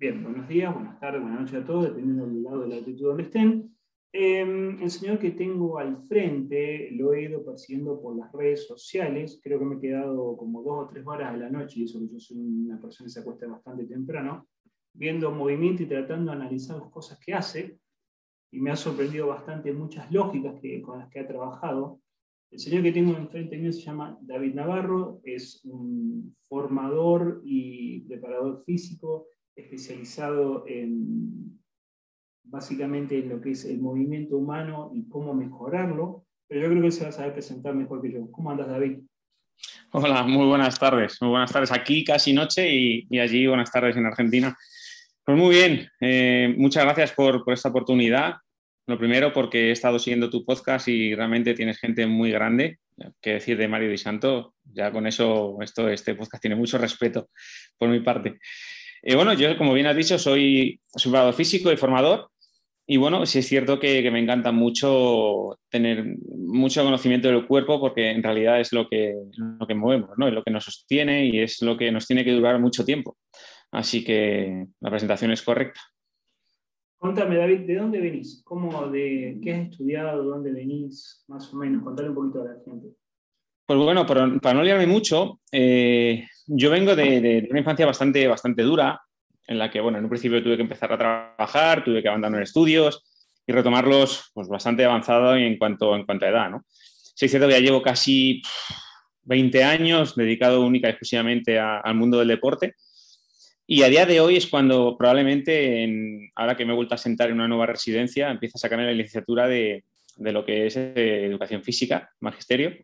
Bien, buenos días, buenas tardes, buenas noches a todos, dependiendo del lado de la actitud donde estén. Em, el señor que tengo al frente lo he ido persiguiendo por las redes sociales. Creo que me he quedado como dos o tres horas a la noche, y eso que yo soy una persona que se acuesta bastante temprano, viendo movimiento y tratando de analizar las cosas que hace. Y me ha sorprendido bastante muchas lógicas que, con las que ha trabajado. El señor que tengo enfrente mío se llama David Navarro, es un formador y preparador físico especializado en básicamente en lo que es el movimiento humano y cómo mejorarlo, pero yo creo que se va a saber presentar mejor que yo. ¿Cómo andas, David? Hola, muy buenas tardes. Muy buenas tardes aquí, casi noche, y, allí buenas tardes en Argentina. Pues muy bien, eh, muchas gracias por, por, esta oportunidad. Lo primero, porque he estado siguiendo tu podcast y realmente tienes gente muy grande. que decir de Mario Di Santo? Ya con eso, esto, este podcast tiene mucho respeto por mi parte. Eh, bueno, yo, como bien has dicho, soy superador físico y formador. Y bueno, sí es cierto que, me encanta mucho tener mucho conocimiento del cuerpo porque en realidad es lo que, lo que movemos, ¿no? es lo que nos sostiene y es lo que nos tiene que durar mucho tiempo. Así que la presentación es correcta. Contame, David, ¿de dónde venís? ¿Cómo, de, ¿Qué has estudiado? ¿Dónde venís? Más o menos, contale un poquito a la gente. Pues bueno, para, no liarme mucho, eh, yo vengo de, una infancia bastante, bastante dura, en la que, bueno, en un principio tuve que empezar a trabajar, tuve que abandonar estudios y retomarlos pues, bastante avanzado en cuanto, en cuanto a edad, ¿no? Es cierto que ya llevo casi 20 años dedicado única y exclusivamente al mundo del deporte. Y a día de hoy es cuando probablemente, ahora que me he vuelto a sentar en una nueva residencia, empiezo a sacarme la licenciatura de, de lo que es eh, educación física, magisterio.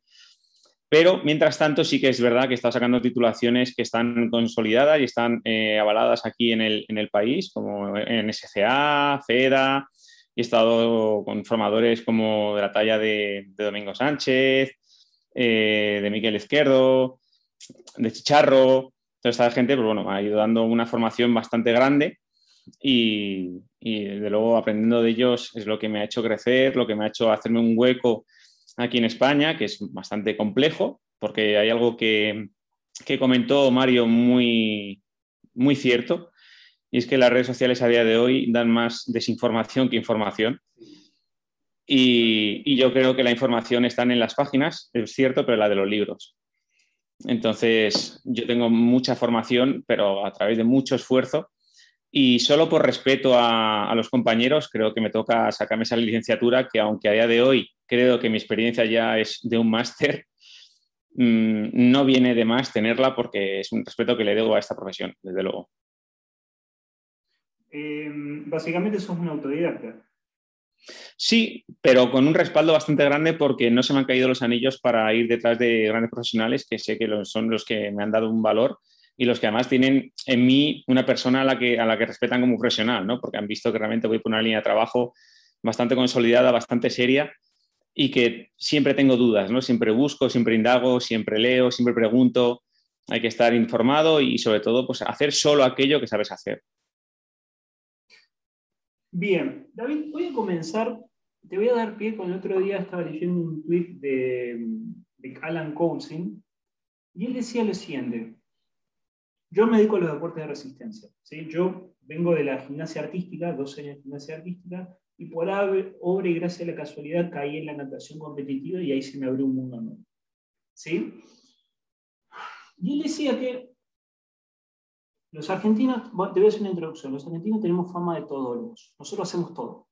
Pero mientras tanto sí que es verdad que está sacando titulaciones que están consolidadas y están eh, avaladas aquí en el, en el, país, como en SCA, FEDA, he estado con formadores como de la talla de, Domingo Sánchez, eh, de Miguel Izquierdo, de Chicharro. Toda esta gente pues bueno, me ha ido dando una formación bastante grande y, y, desde luego aprendiendo de ellos es lo que me ha hecho crecer, lo que me ha hecho hacerme un hueco aquí en España, que es bastante complejo, porque hay algo que, comentó Mario muy, muy cierto, y es que las redes sociales a día de hoy dan más desinformación que información. Y, yo creo que la información está en las páginas, es cierto, pero la de los libros. Entonces, yo tengo mucha formación, pero a través de mucho esfuerzo. Y solo por respeto a, a los compañeros, creo que me toca sacarme esa licenciatura que, aunque a día de hoy creo que mi experiencia ya es de un máster. Mm, no viene de más tenerla porque es un respeto que le debo a esta profesión, desde luego. Em, básicamente sos un autodidacta. Sí, pero con un respaldo bastante grande porque no se me han caído los anillos para ir detrás de grandes profesionales que sé que son los que me han dado un valor y los que además tienen en mí una persona a la que, a la que respetan como profesional, ¿no? porque han visto que realmente voy por una línea de trabajo bastante consolidada, bastante seria y que siempre tengo dudas, ¿no? Siempre busco, siempre indago, siempre leo, siempre pregunto. Hay que estar informado y sobre todo pues, hacer solo aquello que sabes hacer. Bien, David, voy a comenzar, te voy a dar pie con el otro día estaba leyendo un tweet de, de Alan Coulson y él decía lo siguiente, yo me dedico a los deportes de resistencia, ¿sí? yo vengo de la gimnasia artística, dos años de gimnasia artística, y por obra y gracia de la casualidad caí en la natación competitiva y ahí se me abrió un mundo nuevo. ¿Sí? Y él decía que los argentinos, te voy a hacer una introducción, los argentinos tenemos fama de todólogos, nosotros hacemos todo.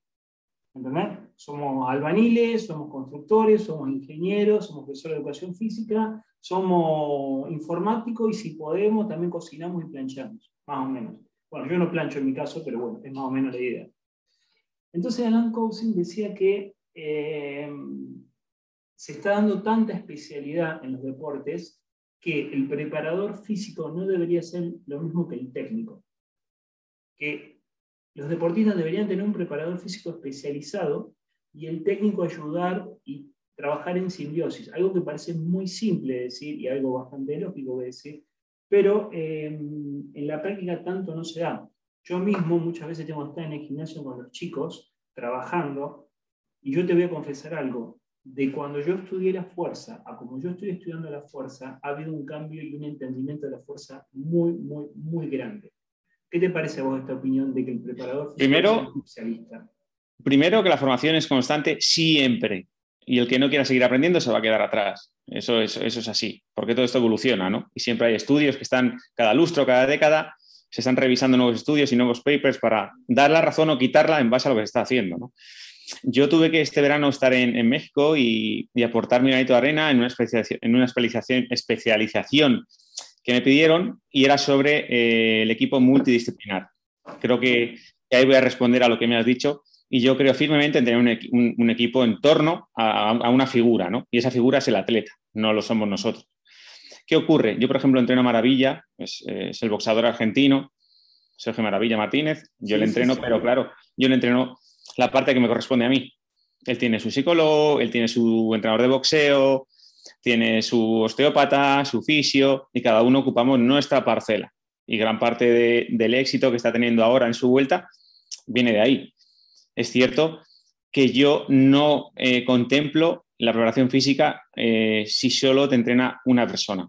¿Entendés? Somos albaniles, somos constructores, somos ingenieros, somos profesores de educación física, somos informáticos y si podemos también cocinamos y planchamos, más o menos. Bueno, yo no plancho en mi caso, pero bueno, es más o menos la idea. Entonces Alan Cousin decía que eh, se está dando tanta especialidad en los deportes que el preparador físico no debería ser lo mismo que el técnico. Que los deportistas deberían tener un preparador físico especializado y el técnico ayudar y trabajar en simbiosis. Algo que parece muy simple de decir y algo bastante lógico de decir, pero eh, en la práctica tanto no se da. Yo mismo muchas veces tengo que estar en el gimnasio con los chicos trabajando y yo te voy a confesar algo. De cuando yo estudié la fuerza a como yo estoy estudiando la fuerza, ha habido un cambio y un entendimiento de la fuerza muy, muy, muy grande. ¿Qué te parece a vos esta opinión de que el preparador primero, es especialista? Primero que la formación es constante siempre y el que no quiera seguir aprendiendo se va a quedar atrás. Eso es, eso es así, porque todo esto evoluciona, ¿no? Y siempre hay estudios que están cada lustro, cada década, se están revisando nuevos estudios y nuevos papers para dar la razón o quitarla en base a lo que se está haciendo, ¿no? Yo tuve que este verano estar en, México y, aportar mi granito de arena en una especialización, que me pidieron y era sobre eh, el equipo multidisciplinar. Creo que, ahí voy a responder a lo que me has dicho y yo creo firmemente en tener un, equipo en torno a, una figura, ¿no? Y esa figura es el atleta, no lo somos nosotros. ¿Qué ocurre? Yo, por ejemplo, entreno a Maravilla, es, el boxeador argentino, Sergio Maravilla Martínez, yo le entreno, pero claro, yo le entreno la parte que me corresponde a mí. Él tiene su psicólogo, él tiene su entrenador de boxeo, tiene su osteópata, su fisio, y cada uno ocupamos nuestra parcela. Y gran parte del éxito que está teniendo ahora en su vuelta viene de ahí es cierto que yo no eh, contemplo la preparación física eh, si solo te entrena una persona,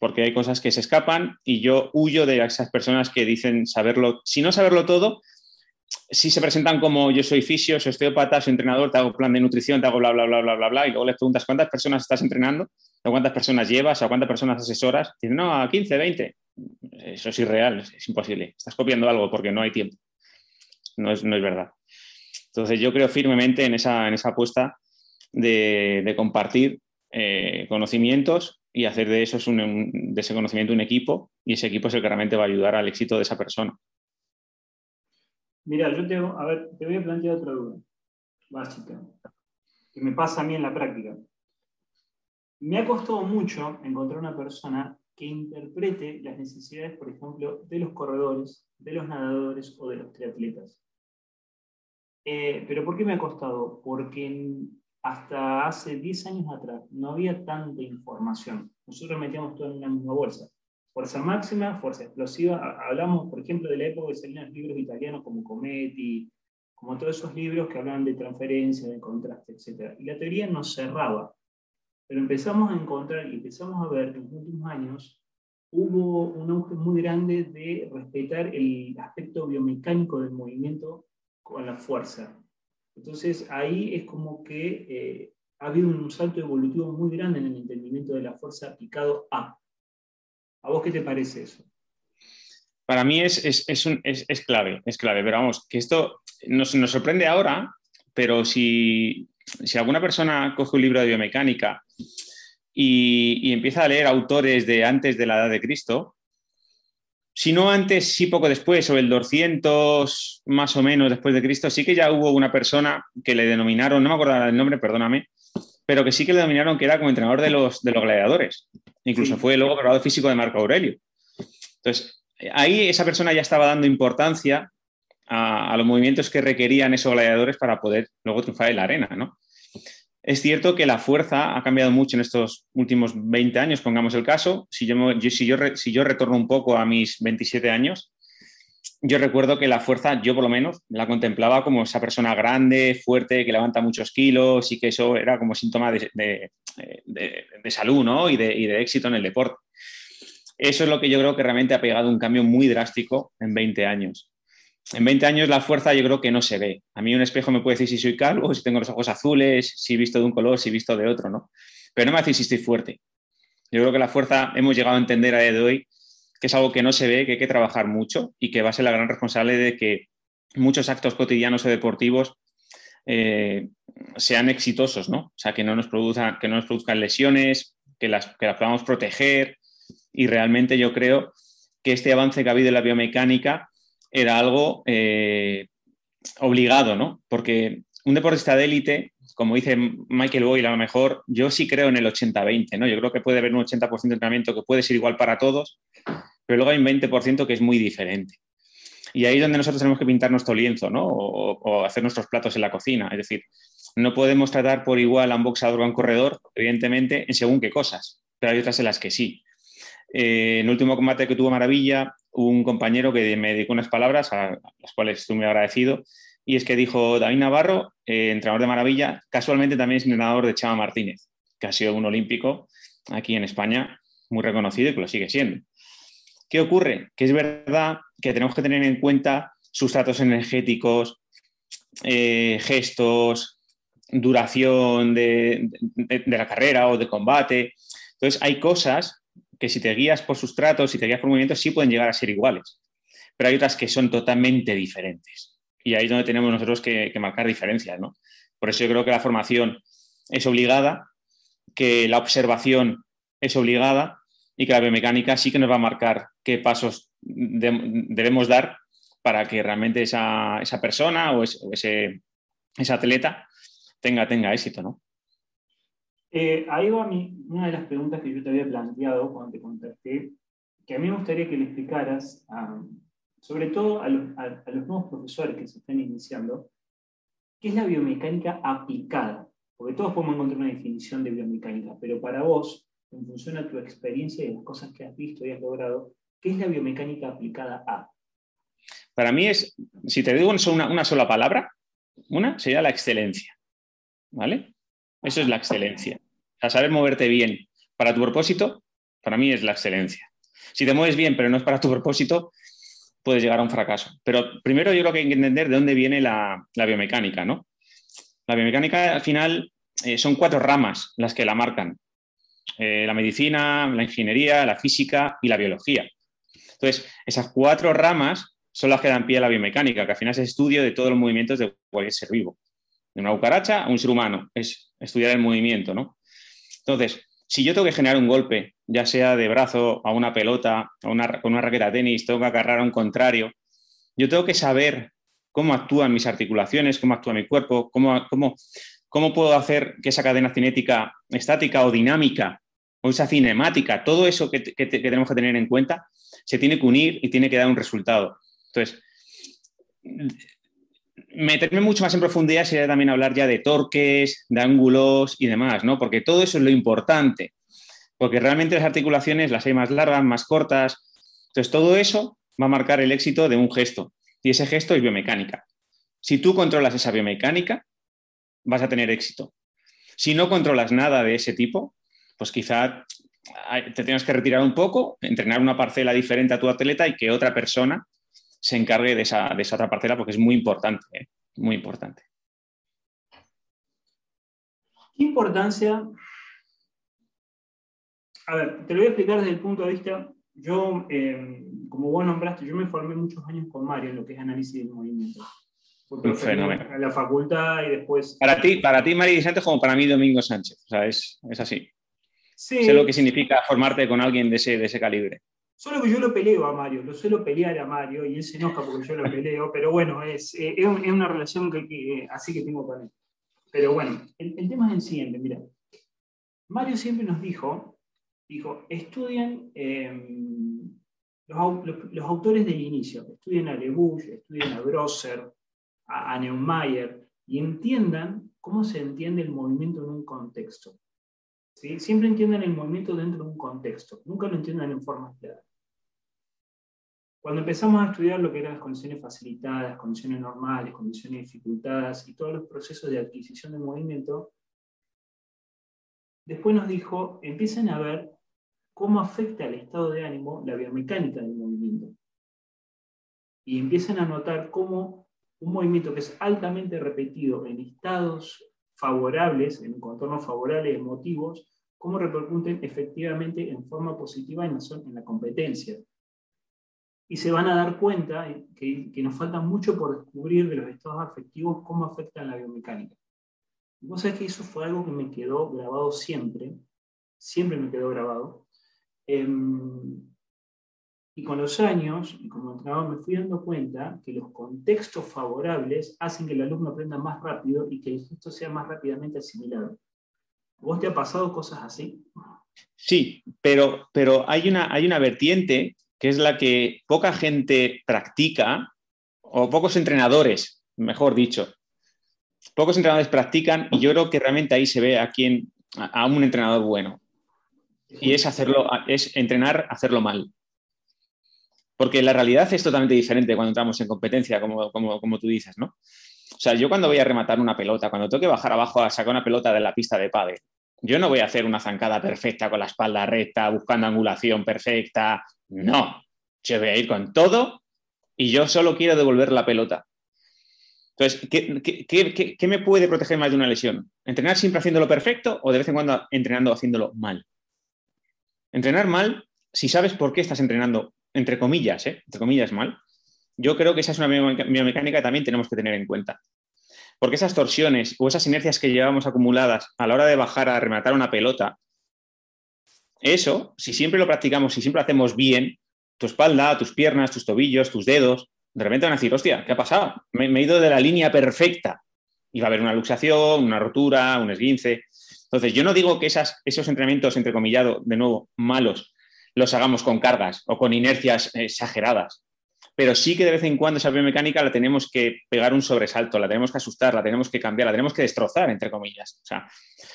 porque hay cosas que se escapan y yo huyo de esas personas que dicen saberlo, si no saberlo todo, si se presentan como yo soy fisio, soy osteópata, soy entrenador, te hago plan de nutrición, te hago bla, bla, bla, bla, bla, bla, y luego les preguntas cuántas personas estás entrenando, a cuántas personas llevas, a cuántas personas asesoras, dicen, no, a 15, 20. Eso es irreal, es imposible. Estás copiando algo porque no hay tiempo. No es, no es verdad. Entonces yo creo firmemente en esa, en esa apuesta de, compartir eh, conocimientos y hacer de, eso de ese conocimiento un equipo y ese equipo es el que realmente va a ayudar al éxito de esa persona. Mira, yo te, a ver, te voy a plantear otra duda básica que me pasa a mí en la práctica. Me ha costado mucho encontrar una persona que interprete las necesidades, por ejemplo, de los corredores, de los nadadores o de los triatletas. Eh, pero ¿por qué me ha costado? Porque hasta hace 10 años atrás no había tanta información. Nosotros metíamos todo en una misma bolsa. Fuerza máxima, fuerza explosiva. Hablamos, por ejemplo, de la época que salían libros italianos como Cometti, como todos esos libros que hablan de transferencia, de contraste, etc. Y la teoría nos cerraba. Pero empezamos a encontrar y empezamos a ver que en los últimos años hubo un auge muy grande de respetar el aspecto biomecánico del movimiento con la fuerza. Entonces ahí es como que eh, ha habido un salto evolutivo muy grande en el entendimiento de la fuerza aplicado a. ¿A vos qué te parece eso? Para mí es, es, es, clave, es clave, pero vamos, que esto nos, nos sorprende ahora, pero si, si, alguna persona coge un libro de biomecánica y, y, empieza a leer autores de antes de la edad de Cristo, si no antes, sí poco después, o el 200 más o menos después de Cristo, sí que ya hubo una persona que le denominaron, no me acuerdo el nombre, perdóname, pero que sí que le denominaron que era como entrenador de los, de los gladiadores. Incluso fue luego preparador físico de Marco Aurelio. Entonces, ahí esa persona ya estaba dando importancia a, a, los movimientos que requerían esos gladiadores para poder luego triunfar en la arena, ¿no? Es cierto que la fuerza ha cambiado mucho en estos últimos 20 años, pongamos el caso. Si yo, retorno un poco a mis 27 años, yo recuerdo que la fuerza, yo por lo menos, la contemplaba como esa persona grande, fuerte, que levanta muchos kilos y que eso era como síntoma de, de, salud ¿no? y, y de éxito en el deporte. Eso es lo que yo creo que realmente ha pegado un cambio muy drástico en 20 años en 20 años la fuerza yo creo que no se ve. A mí un espejo me puede decir si soy calvo, si tengo los ojos azules, si he visto de un color, si he visto de otro, ¿no? Pero no me hace si estoy fuerte. Yo creo que la fuerza hemos llegado a entender a día de hoy que es algo que no se ve, que hay que trabajar mucho y que va a ser la gran responsable de que muchos actos cotidianos o deportivos eh, sean exitosos, ¿no? O sea, que no nos produzcan, que no nos produzcan lesiones, que las, que las podamos proteger. Y realmente yo creo que este avance que ha habido en la biomecánica era algo eh, obligado, ¿no? Porque un deportista de élite, como dice Michael Boyle, a lo mejor yo sí creo en el 80-20, ¿no? Yo creo que puede haber un 80% de entrenamiento que puede ser igual para todos, pero luego hay un 20% que es muy diferente. Y ahí es donde nosotros tenemos que pintar nuestro lienzo, ¿no? O, hacer nuestros platos en la cocina. Es decir, no podemos tratar por igual a un boxeador o a un corredor, evidentemente, en según qué cosas, pero hay otras en las que sí. Eh, en el último combate que tuvo Maravilla, un compañero que me dedicó unas palabras a, las cuales estoy muy agradecido, y es que dijo David Navarro, eh, entrenador de Maravilla, casualmente también es entrenador de Chava Martínez, que ha sido un olímpico aquí en España muy reconocido y que lo sigue siendo. ¿Qué ocurre? Que es verdad que tenemos que tener en cuenta sustratos energéticos, eh, gestos, duración de, la carrera o de combate. Entonces, hay cosas que si te guías por sustratos, si te guías por movimientos, sí pueden llegar a ser iguales. Pero hay otras que son totalmente diferentes. Y ahí es donde tenemos nosotros que, marcar diferencias. ¿no? Por eso yo creo que la formación es obligada, que la observación es obligada y que la biomecánica sí que nos va a marcar qué pasos debemos dar para que realmente esa, persona o, ese, atleta tenga, tenga éxito, ¿no? Eh, ahí va una de las preguntas que yo te había planteado cuando te contacté, que a mí me gustaría que le explicaras, sobre todo a los, nuevos profesores que se están iniciando, ¿qué es la biomecánica aplicada? Porque todos podemos encontrar una definición de biomecánica, pero para vos, en función a tu experiencia y las cosas que has visto y has logrado, ¿qué es la biomecánica aplicada a? Para mí es, si te digo una, una sola palabra, una sería la excelencia. ¿Vale? Eso es la excelencia. O saber moverte bien para tu propósito, para mí es la excelencia. Si te mueves bien, pero no es para tu propósito, puedes llegar a un fracaso. Pero primero yo creo que hay que entender de dónde viene la, biomecánica, ¿no? La biomecánica al final eh, son cuatro ramas las que la marcan. Eh, la medicina, la ingeniería, la física y la biología. Entonces, esas cuatro ramas son las que dan pie a la biomecánica, que al final es estudio de todos los movimientos de cualquier ser vivo. De una cucaracha a un ser humano, es estudiar el movimiento, ¿no? Entonces, si yo tengo que generar un golpe, ya sea de brazo a una pelota, a una, con una raqueta de tenis, tengo que agarrar a un contrario, yo tengo que saber cómo actúan mis articulaciones, cómo actúa mi cuerpo, cómo, cómo, cómo puedo hacer que esa cadena cinética estática o dinámica o esa cinemática, todo eso que, tenemos que tener en cuenta, se tiene que unir y tiene que dar un resultado. Entonces, meterme mucho más en profundidad sería también hablar ya de torques, de ángulos y demás, ¿no? Porque todo eso es lo importante. Porque realmente las articulaciones las hay más largas, más cortas. Entonces, todo eso va a marcar el éxito de un gesto. Y ese gesto es biomecánica. Si tú controlas esa biomecánica, vas a tener éxito. Si no controlas nada de ese tipo, pues quizá te tengas que retirar un poco, entrenar una parcela diferente a tu atleta y que otra persona se encargue de esa, otra parcela porque es muy importante, ¿eh? muy importante. ¿Qué importancia? A ver, te lo voy a explicar desde el punto de vista, yo, eh, como vos nombraste, yo me formé muchos años con Mario en lo que es análisis del movimiento. Un fenómeno. En la facultad y después... Para ti, para ti Mario Sánchez, como para mí Domingo Sánchez, o sea, es, es así. Sé lo que significa formarte con alguien de ese, de ese calibre. Solo que yo lo peleo a Mario, lo suelo pelear a Mario y él se enoja porque yo lo peleo, pero bueno, es, eh, es, una relación que, así que tengo con él. Pero bueno, el, tema es el siguiente, mira. Mario siempre nos dijo, dijo, estudien em, los, autores del inicio, estudien a Lebush, estudien a Grosser, a, Neumayer, y entiendan cómo se entiende el movimiento en un contexto. Siempre entiendan el movimiento dentro de un contexto, nunca lo entiendan en forma clara. Cuando empezamos a estudiar lo que eran las condiciones facilitadas, condiciones normales, condiciones dificultadas y todos los procesos de adquisición de movimiento, después nos dijo, empiecen a ver cómo afecta al estado de ánimo la biomecánica del movimiento. Y empiezan a notar cómo un movimiento que es altamente repetido en estados favorables, en contornos favorables emotivos, cómo repercuten efectivamente en forma positiva en la competencia. Y se van a dar cuenta que, que, nos falta mucho por descubrir de los estados afectivos cómo afectan la biomecánica. Vos sabés que eso fue algo que me quedó grabado siempre, siempre me quedó grabado. Em, y con los años, y como entrenador, me fui dando cuenta que los contextos favorables hacen que el alumno aprenda más rápido y que el gesto sea más rápidamente asimilado. ¿Vos te ha pasado cosas así? Sí, pero, pero hay, una, hay una vertiente que es la que poca gente practica, o pocos entrenadores, mejor dicho, pocos entrenadores practican y yo creo que realmente ahí se ve a, quién, a un entrenador bueno. Y es hacerlo, es entrenar, hacerlo mal. Porque la realidad es totalmente diferente cuando entramos en competencia, como, como, tú dices, ¿no? O sea, yo cuando voy a rematar una pelota, cuando tengo que bajar abajo a sacar una pelota de la pista de pádel, yo no voy a hacer una zancada perfecta con la espalda recta, buscando angulación perfecta. No, yo voy a ir con todo y yo solo quiero devolver la pelota. Entonces, ¿qué, me puede proteger más de una lesión? ¿Entrenar siempre haciéndolo perfecto o de vez en cuando entrenando haciéndolo mal? Entrenar mal, si sabes por qué estás entrenando, entre comillas, ¿eh? entre comillas mal, yo creo que esa es una biomecánica que también tenemos que tener en cuenta. Porque esas torsiones o esas inercias que llevamos acumuladas a la hora de bajar a rematar una pelota, eso, si siempre lo practicamos, si siempre lo hacemos bien, tu espalda, tus piernas, tus tobillos, tus dedos, de repente van a decir, hostia, ¿qué ha pasado? Me, he ido de la línea perfecta. Y va a haber una luxación, una rotura, un esguince. Entonces, yo no digo que esos entrenamientos, entrecomillado, de nuevo, malos, los hagamos con cargas o con inercias exageradas. Pero sí que de vez en cuando esa biomecánica la tenemos que pegar un sobresalto, la tenemos que asustar, la tenemos que cambiar, la tenemos que destrozar, entre comillas. O sea,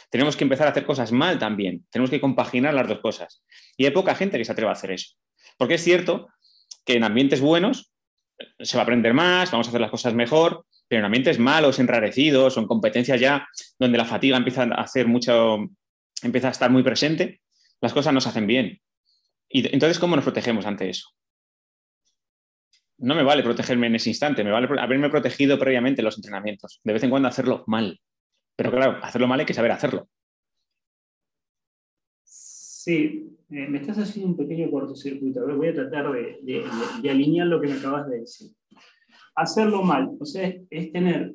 tenemos que empezar a hacer cosas mal también. Tenemos que compaginar las dos cosas. Y hay poca gente que se atreva a hacer eso. Porque es cierto que en ambientes buenos se va a aprender más, vamos a hacer las cosas mejor, pero en ambientes malos, enrarecidos o en competencias ya donde la fatiga empieza a hacer mucho, empieza a estar muy presente, las cosas no se hacen bien. Y entonces, ¿cómo nos protegemos ante eso? No me vale protegerme en ese instante, me vale haberme protegido previamente en los entrenamientos. De vez en cuando hacerlo mal. Pero claro, hacerlo mal hay que saber hacerlo. Sí, eh, me estás haciendo un pequeño cortocircuito. Voy a tratar de, alinear lo que me acabas de decir. Hacerlo mal, o sea, es, tener,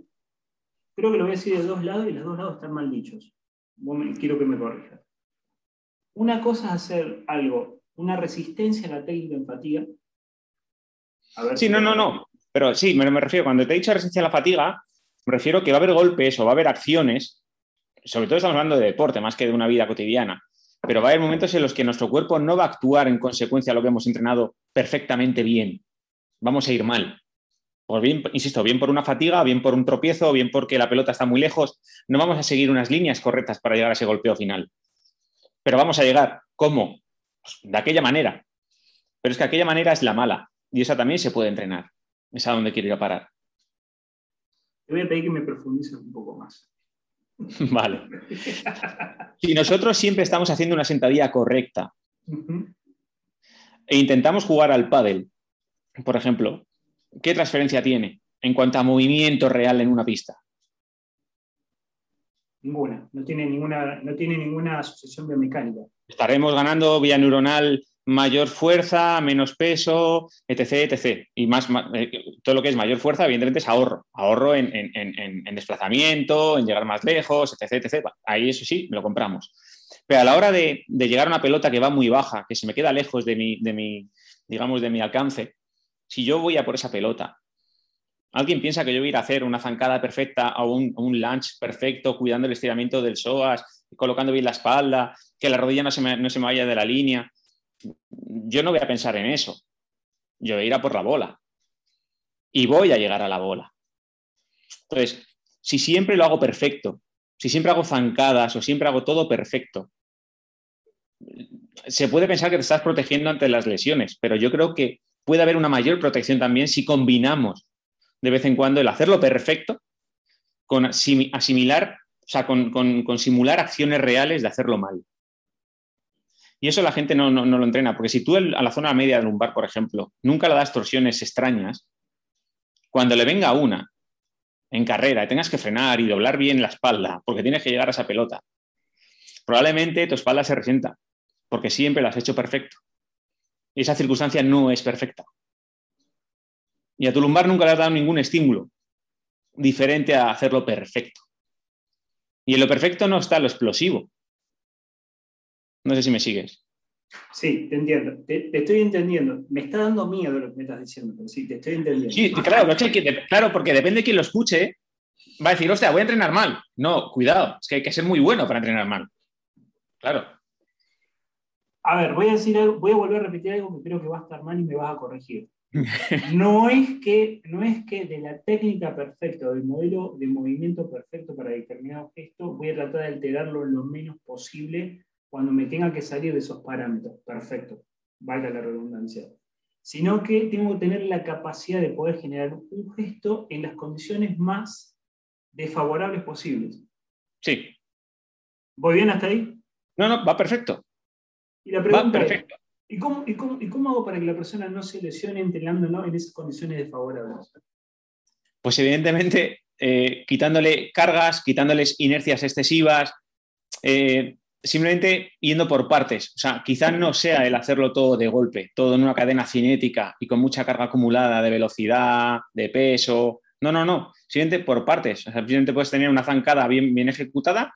creo que lo voy a decir de dos lados y los dos lados están mal dichos. quiero que me corrijas. Una cosa es hacer algo, una resistencia a la técnica sí, no, no, no. Pero sí, me, me refiero, cuando te he dicho resistencia a la fatiga, me refiero que va a haber golpes o va a haber acciones, sobre todo estamos hablando de deporte más que de una vida cotidiana, pero va a haber momentos en los que nuestro cuerpo no va a actuar en consecuencia a lo que hemos entrenado perfectamente bien. Vamos a ir mal. Por bien, insisto, bien por una fatiga, bien por un tropiezo, bien porque la pelota está muy lejos. No vamos a seguir unas líneas correctas para llegar a ese golpeo final. Pero vamos a llegar. ¿Cómo? Pues de aquella manera. Pero es que aquella manera es la mala. Y esa también se puede entrenar. Es a donde quiero ir a parar. Te voy a pedir que me profundices un poco más. Vale. Si nosotros siempre estamos haciendo una sentadilla correcta e intentamos jugar al pádel, por ejemplo, ¿qué transferencia tiene en cuanto a movimiento real en una pista? Ninguna, no tiene ninguna, no tiene ninguna asociación biomecánica. Estaremos ganando vía neuronal mayor fuerza, menos peso, etc. etc. Y más, eh, todo lo que es mayor fuerza, evidentemente, es ahorro. Ahorro en, desplazamiento, en llegar más lejos, etc. etc. Ahí eso sí, lo compramos. Pero a la hora de, llegar a una pelota que va muy baja, que se me queda lejos de mi, de mi, digamos, de mi alcance, si yo voy a por esa pelota, alguien piensa que yo voy a ir a hacer una zancada perfecta o un, un perfecto, cuidando el estiramiento del psoas, colocando bien la espalda, que la rodilla no se no se me vaya de la línea yo no voy a pensar en eso. Yo voy a ir a por la bola. Y voy a llegar a la bola. Entonces, si siempre lo hago perfecto, si siempre hago zancadas o siempre hago todo perfecto, se puede pensar que te estás protegiendo ante las lesiones, pero yo creo que puede haber una mayor protección también si combinamos de vez en cuando el hacerlo perfecto con asimilar, o sea, con simular acciones reales de hacerlo mal. Y eso la gente no, lo entrena, porque si tú a la zona media del lumbar, por ejemplo, nunca le das torsiones extrañas, cuando le venga una en carrera y tengas que frenar y doblar bien la espalda porque tienes que llegar a esa pelota, probablemente tu espalda se resienta, porque siempre lo has hecho perfecto. Y esa circunstancia no es perfecta. Y a tu lumbar nunca le has dado ningún estímulo diferente a hacerlo perfecto. Y en lo perfecto no está lo explosivo. No sé si me sigues. Sí, te entiendo. Te, estoy entendiendo. Me está dando miedo lo que me estás diciendo, pero sí, te estoy entendiendo. Sí, claro, claro, porque depende de quién lo escuche, va a decir, hostia, voy a entrenar mal. No, cuidado, es que hay que ser muy bueno para entrenar mal. Claro. A ver, voy a decir voy a volver a repetir algo que creo que va a estar mal y me vas a corregir. No es que, no es que de la técnica perfecta o del modelo de movimiento perfecto para determinado gesto voy a tratar de alterarlo lo menos posible cuando me tenga que salir de esos parámetros. Perfecto, valga la redundancia. Sino que tengo que tener la capacidad de poder generar un gesto en las condiciones más desfavorables posibles. Sí. ¿Voy bien hasta ahí? No, no, va perfecto. Y la pregunta va perfecto. ¿y, cómo, y, cómo, hago para que la persona no se lesione entrenando en esas condiciones desfavorables? Pues evidentemente eh, quitándole cargas, quitándoles inercias excesivas, eh, simplemente yendo por partes. O sea, quizás no sea el hacerlo todo de golpe, todo en una cadena cinética y con mucha carga acumulada de velocidad, de peso. No, no, no. Simplemente por partes. Simplemente puedes tener una zancada bien, bien ejecutada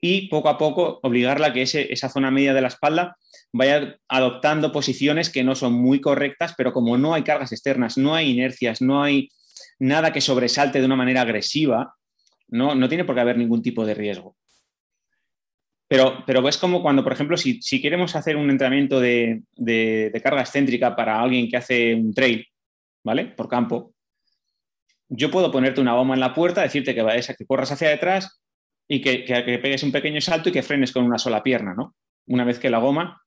y poco a poco obligarla a que esa zona media de la espalda vaya adoptando posiciones que no son muy correctas, pero como no hay cargas externas, no hay inercias, no hay nada que sobresalte de una manera agresiva, no, no tiene por qué haber ningún tipo de riesgo. Pero, pero es como cuando, por ejemplo, si, queremos hacer un entrenamiento de, carga excéntrica para alguien que hace un trail, ¿vale? Por campo, yo puedo ponerte una goma en la puerta, decirte que vayas a que corras hacia detrás y que, pegues un pequeño salto y que frenes con una sola pierna, ¿no? Una vez que la goma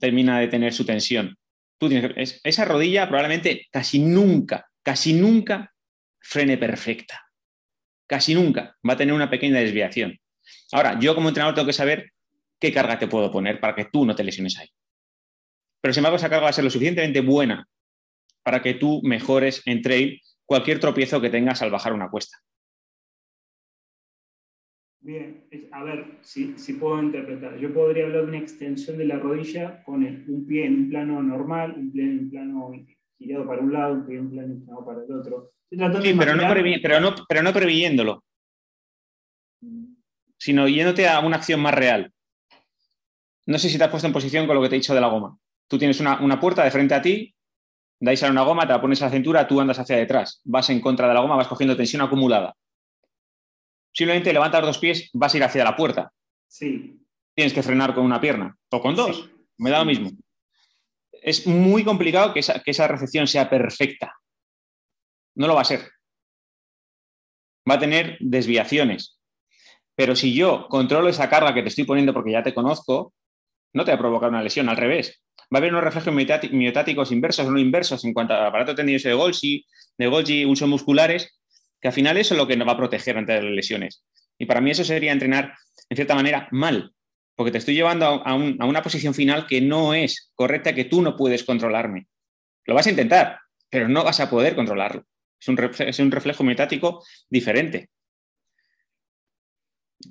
termina de tener su tensión. Tú tienes, esa rodilla probablemente casi nunca, casi nunca frene perfecta. Casi nunca va a tener una pequeña desviación. Ahora, yo como entrenador tengo que saber qué carga te puedo poner para que tú no te lesiones ahí. Pero sin embargo, esa carga va a ser lo suficientemente buena para que tú mejores en trail cualquier tropiezo que tengas al bajar una cuesta. Bien, a ver si, puedo interpretar. Yo podría hablar de una extensión de la rodilla con un pie en un plano normal, un pie en un plano girado para un lado, un pie en un plano girado para el otro. Sí, pero, no pero no previéndolo sino yéndote a una acción más real. No sé si te has puesto en posición con lo que te he dicho de la goma. Tú tienes una, puerta de frente a ti, dais a una goma, te la pones a la cintura, tú andas hacia detrás, vas en contra de la goma, vas cogiendo tensión acumulada. Simplemente levantas dos pies, vas a ir hacia la puerta. Sí. Tienes que frenar con una pierna o con dos. Me da lo mismo. Es muy complicado que esa, que esa recepción sea perfecta. No lo va a ser. Va a tener desviaciones. Pero si yo controlo esa carga que te estoy poniendo porque ya te conozco, no te va a provocar una lesión, al revés. Va a haber unos reflejos miotáticos inversos o no inversos en cuanto al aparato tendinoso de Golgi, de Golgi, usos musculares, que al final eso es lo que nos va a proteger ante las lesiones. Y para mí eso sería entrenar, en cierta manera, mal, porque te estoy llevando a, una posición final que no es correcta, que tú no puedes controlarme. Lo vas a intentar, pero no vas a poder controlarlo. Es un, es un reflejo miotático diferente.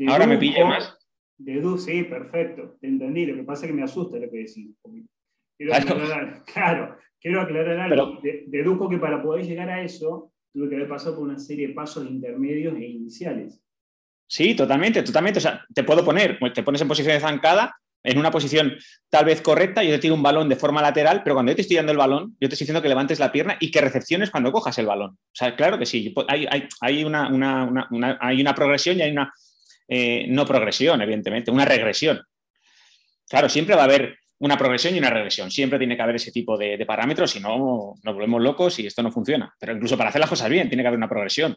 Ahora me pilla más. De sí, perfecto, te entendí. Lo que pasa es que me asusta lo que decís. Quiero aclarar, claro, quiero aclarar algo. deduzco que para poder llegar a eso, tuve que haber pasado por una serie de pasos intermedios e iniciales. Sí, totalmente, totalmente. O sea, te puedo poner, te pones en posición de zancada, en una posición tal vez correcta, yo te tiro un balón de forma lateral, pero cuando yo te estoy dando el balón, yo te estoy diciendo que levantes la pierna y que recepciones cuando cojas el balón. O sea, claro que sí, hay, hay, una, hay una progresión y hay una eh, no progresión, evidentemente, una regresión. Claro, siempre va a haber una progresión y una regresión. Siempre tiene que haber ese tipo de, parámetros, si no nos volvemos locos y esto no funciona. Pero incluso para hacer las cosas bien, tiene que haber una progresión.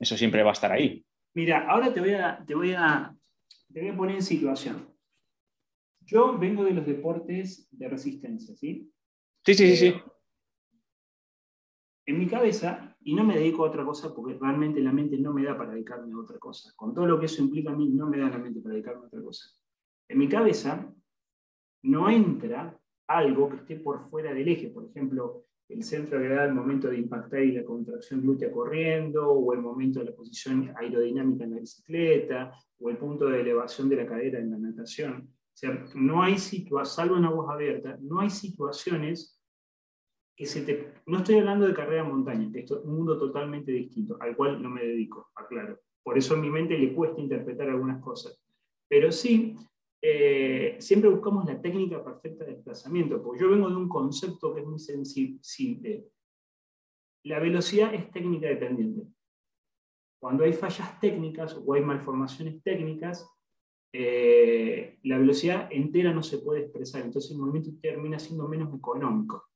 Eso siempre va a estar ahí. Mira, ahora te voy a, te voy a, te voy a poner en situación. Yo vengo de los deportes de resistencia, ¿sí? Sí, sí, sí, sí. En mi cabeza y no me dedico a otra cosa porque realmente la mente no me da para dedicarme a otra cosa. Con todo lo que eso implica a mí, no me da la mente para dedicarme a otra cosa. En mi cabeza no entra algo que esté por fuera del eje, por ejemplo, el centro de gravedad al momento de impactar y la contracción glútea corriendo, o el momento de la posición aerodinámica en la bicicleta, o el punto de elevación de la cadera en la natación. O sea, no hay situaciones, salvo en aguas abiertas, no hay situaciones No estoy hablando de carrera en montaña, esto es un mundo totalmente distinto, al cual no me dedico, aclaro. Por eso a mi mente le cuesta interpretar algunas cosas. Pero sí, eh, siempre buscamos la técnica perfecta de desplazamiento, porque yo vengo de un concepto que es muy simple. La velocidad es técnica dependiente. Cuando hay fallas técnicas o hay malformaciones técnicas, eh, la velocidad entera no se puede expresar, entonces el movimiento termina siendo menos económico.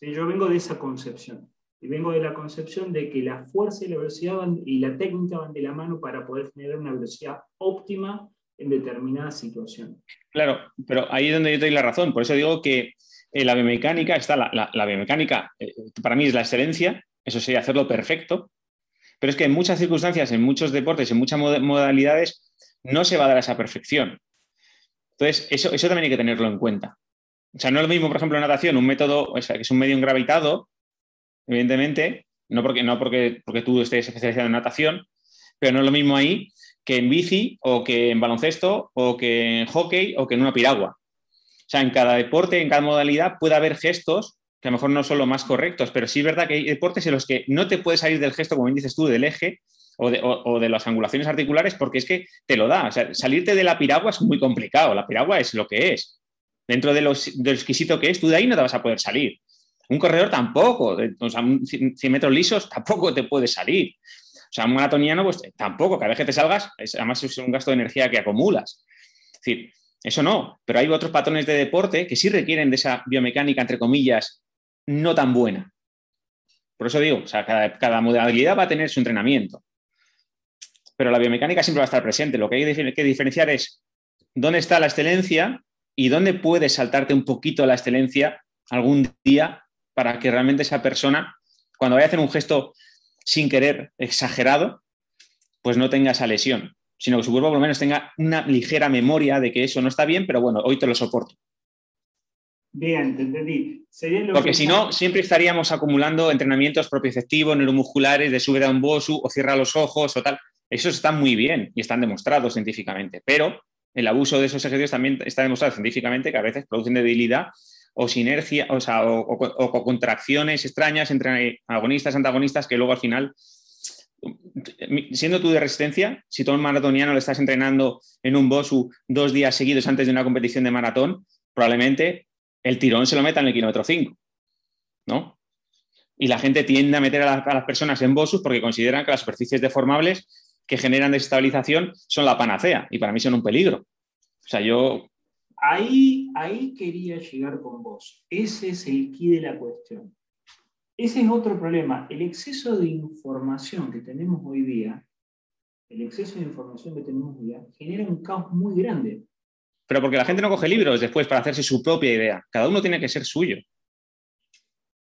Yo vengo de esa concepción, y vengo de la concepción de que la fuerza y la velocidad y la técnica van de la mano para poder generar una velocidad óptima en determinada situación. Claro, pero ahí es donde yo te doy la razón. Por eso digo que en la biomecánica está la, la, biomecánica, eh, para mí es la excelencia, eso sería hacerlo perfecto, pero es que en muchas circunstancias, en muchos deportes, en muchas modalidades, no se va a dar esa perfección. Entonces, eso, eso también hay que tenerlo en cuenta. O sea, no es lo mismo, por ejemplo, en natación, un método, o sea, que es un medio gravitado, evidentemente, no porque, no porque, porque tú estés especializado en natación, pero no es lo mismo ahí que en bici o que en baloncesto o que en hockey o que en una piragua. O sea, en cada deporte, en cada modalidad puede haber gestos que a lo mejor no son los más correctos, pero sí es verdad que hay deportes en los que no te puedes salir del gesto, como dices tú, del eje o de, las angulaciones articulares, porque es que te lo da. O sea, salirte de la piragua es muy complicado. La piragua es lo que es. Dentro de lo, exquisito que es, tú de ahí no te vas a poder salir. Un corredor tampoco, o sea, 100 metros lisos tampoco te puede salir. O sea, un maratoniano, pues tampoco, cada vez que te salgas, además es un gasto de energía que acumulas. Es decir, eso no, pero hay otros patrones de deporte que sí requieren de esa biomecánica, entre comillas, no tan buena. Por eso digo, o sea, cada, modalidad va a tener su entrenamiento. Pero la biomecánica siempre va a estar presente. Lo que hay que diferenciar es dónde está la excelencia y dónde puedes saltarte un poquito la excelencia algún día para que realmente esa persona, cuando vaya a hacer un gesto sin querer exagerado, pues no tenga esa lesión, sino que su cuerpo por lo menos tenga una ligera memoria de que eso no está bien, pero bueno, hoy te lo soporto. Bien, te entendí. Porque si no, siempre estaríamos acumulando entrenamientos propioceptivos, neuromusculares, de sube a un bosu o cierra los ojos o tal. Esos están muy bien y están demostrados científicamente, pero el abuso de esos ejercicios también está demostrado científicamente que a veces producen debilidad o sinergia, o, o, contracciones extrañas entre agonistas antagonistas que luego al final, siendo tú de resistencia, si tú a un maratoniano estás entrenando en un BOSU dos días seguidos antes de una competición de maratón, probablemente el tirón se lo meta en el kilómetro 5, ¿no? Y la gente tiende a meter a, a las personas en BOSUs porque consideran que las superficies deformables que generan desestabilización son la panacea y para mí son un peligro. O sea, yo Ahí, ahí quería llegar con vos. Ese es el key de la cuestión. Ese es otro problema. El exceso de información que tenemos hoy día, el exceso de información que tenemos hoy día, genera un caos muy grande. Pero porque la gente no coge libros después para hacerse su propia idea. Cada uno tiene que ser suyo.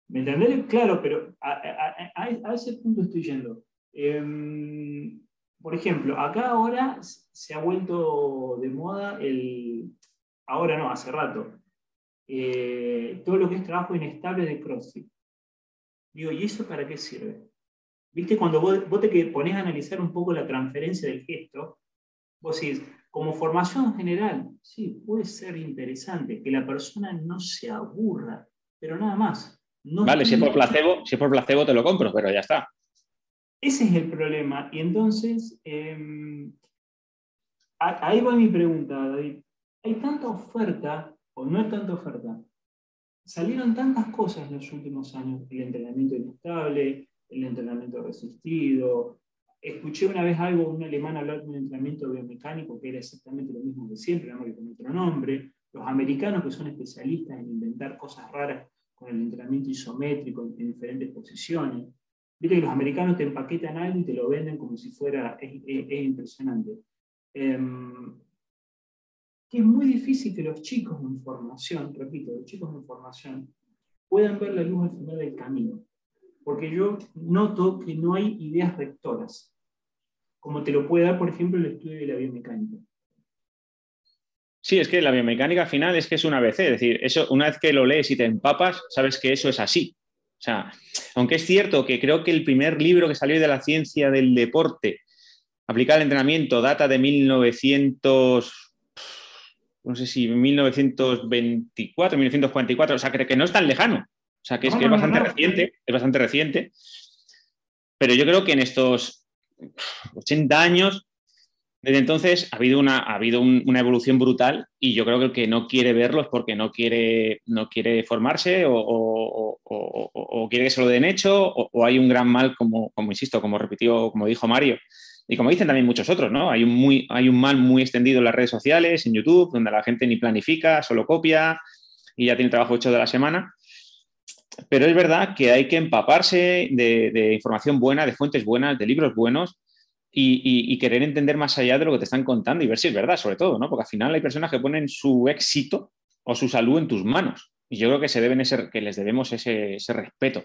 ¿Me entendés? Claro, pero a, ese punto estoy yendo. Em, por ejemplo, acá ahora se ha vuelto de moda el, ahora no, hace rato, eh, todo lo que es trabajo inestable de CrossFit. Digo, ¿y eso para qué sirve? ¿Viste? Cuando vos, te pones a analizar un poco la transferencia del gesto, vos decís, como formación general, sí, puede ser interesante que la persona no se aburra, pero nada más. vale, si es, por placebo, si por placebo te lo compro, pero ya está. Ese es el problema. Y entonces, em, ahí va mi pregunta, David hay tanta oferta, o no hay tanta oferta, salieron tantas cosas en los últimos años, el entrenamiento inestable, el entrenamiento resistido. Escuché una vez algo, un alemán hablar de un entrenamiento biomecánico que era exactamente lo mismo de siempre, nada que con otro nombre. Los americanos que son especialistas en inventar cosas raras con el entrenamiento isométrico en, diferentes posiciones. Viste que los americanos te empaquetan algo y te lo venden como si fuera, es, impresionante. Em, que es muy difícil que los chicos en formación, repito, los chicos en formación, puedan ver la luz al final del camino. Porque yo noto que no hay ideas rectoras, como te lo puede dar, por ejemplo, el estudio de la biomecánica. Sí, es que la biomecánica al final es que es una ABC, es decir, eso, una vez que lo lees y te empapas, sabes que eso es así. O sea, aunque es cierto que creo que el primer libro que salió de la ciencia del deporte aplicado al entrenamiento data de 1900, no sé si 1924, 1944, o sea, que, que no es tan lejano. O sea, que es, que es bastante reciente, es bastante reciente. Pero yo creo que en estos 80 años, desde entonces ha habido, una, evolución brutal y yo creo que el que no quiere verlo es porque no quiere, no formarse o, quiere que se lo den hecho o, hay un gran mal, como, insisto, como repitió, como dijo Mario, y como dicen también muchos otros, ¿no? Hay un, muy, hay un mal muy extendido en las redes sociales, en YouTube, donde la gente ni planifica, solo copia y ya tiene trabajo hecho de la semana pero es verdad que hay que empaparse de, información buena, de fuentes buenas, de libros buenos y, querer entender más allá de lo que te están contando y ver si es verdad, sobre todo, ¿no? Porque al final hay personas que ponen su éxito o su salud en tus manos. Y yo creo que, se deben que les debemos ese, ese respeto.